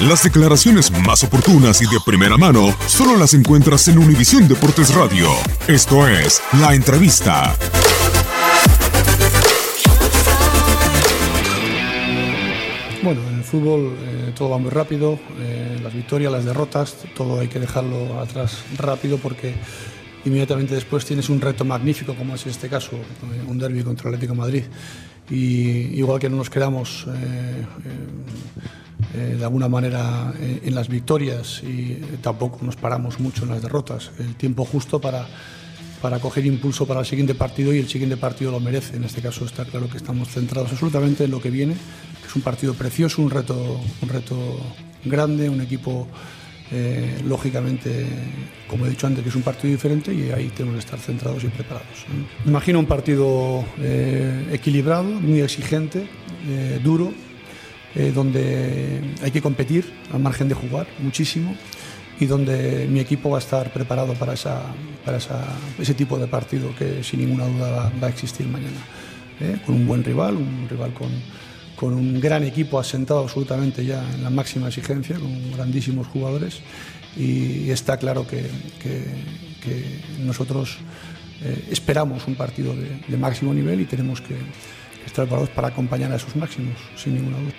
Las declaraciones más oportunas y de primera mano solo las encuentras en Univisión Deportes Radio. Esto es La Entrevista. Bueno, en el fútbol eh, todo va muy rápido, eh, las victorias, las derrotas, todo hay que dejarlo atrás rápido porque inmediatamente después tienes un reto magnífico como es este caso, eh, un derby contra el Atlético Madrid. Y igual que no nos quedamos de alguna manera en las victorias y tampoco nos paramos mucho en las derrotas, el tiempo justo para para coger impulso para el siguiente partido y el siguiente partido lo merece. En este caso está claro que estamos centrados absolutamente en lo que viene, que es un partido precioso, un reto, un reto grande, un equipo eh, lógicamente, como he dicho antes, que es un partido diferente y ahí tenemos que estar centrados y preparados. Imagino un partido eh, equilibrado, muy exigente, eh, duro, donde hay que competir al margen de jugar muchísimo y donde mi equipo va a estar preparado para, esa, para ese tipo de partido que sin ninguna duda va, a existir mañana. ¿eh? Con un buen rival, un rival con, con, un gran equipo asentado absolutamente ya en la máxima exigencia, con grandísimos jugadores y está claro que, que, nosotros eh, esperamos un partido de máximo nivel y tenemos que estar preparados para acompañar a esos máximos, sin ninguna duda.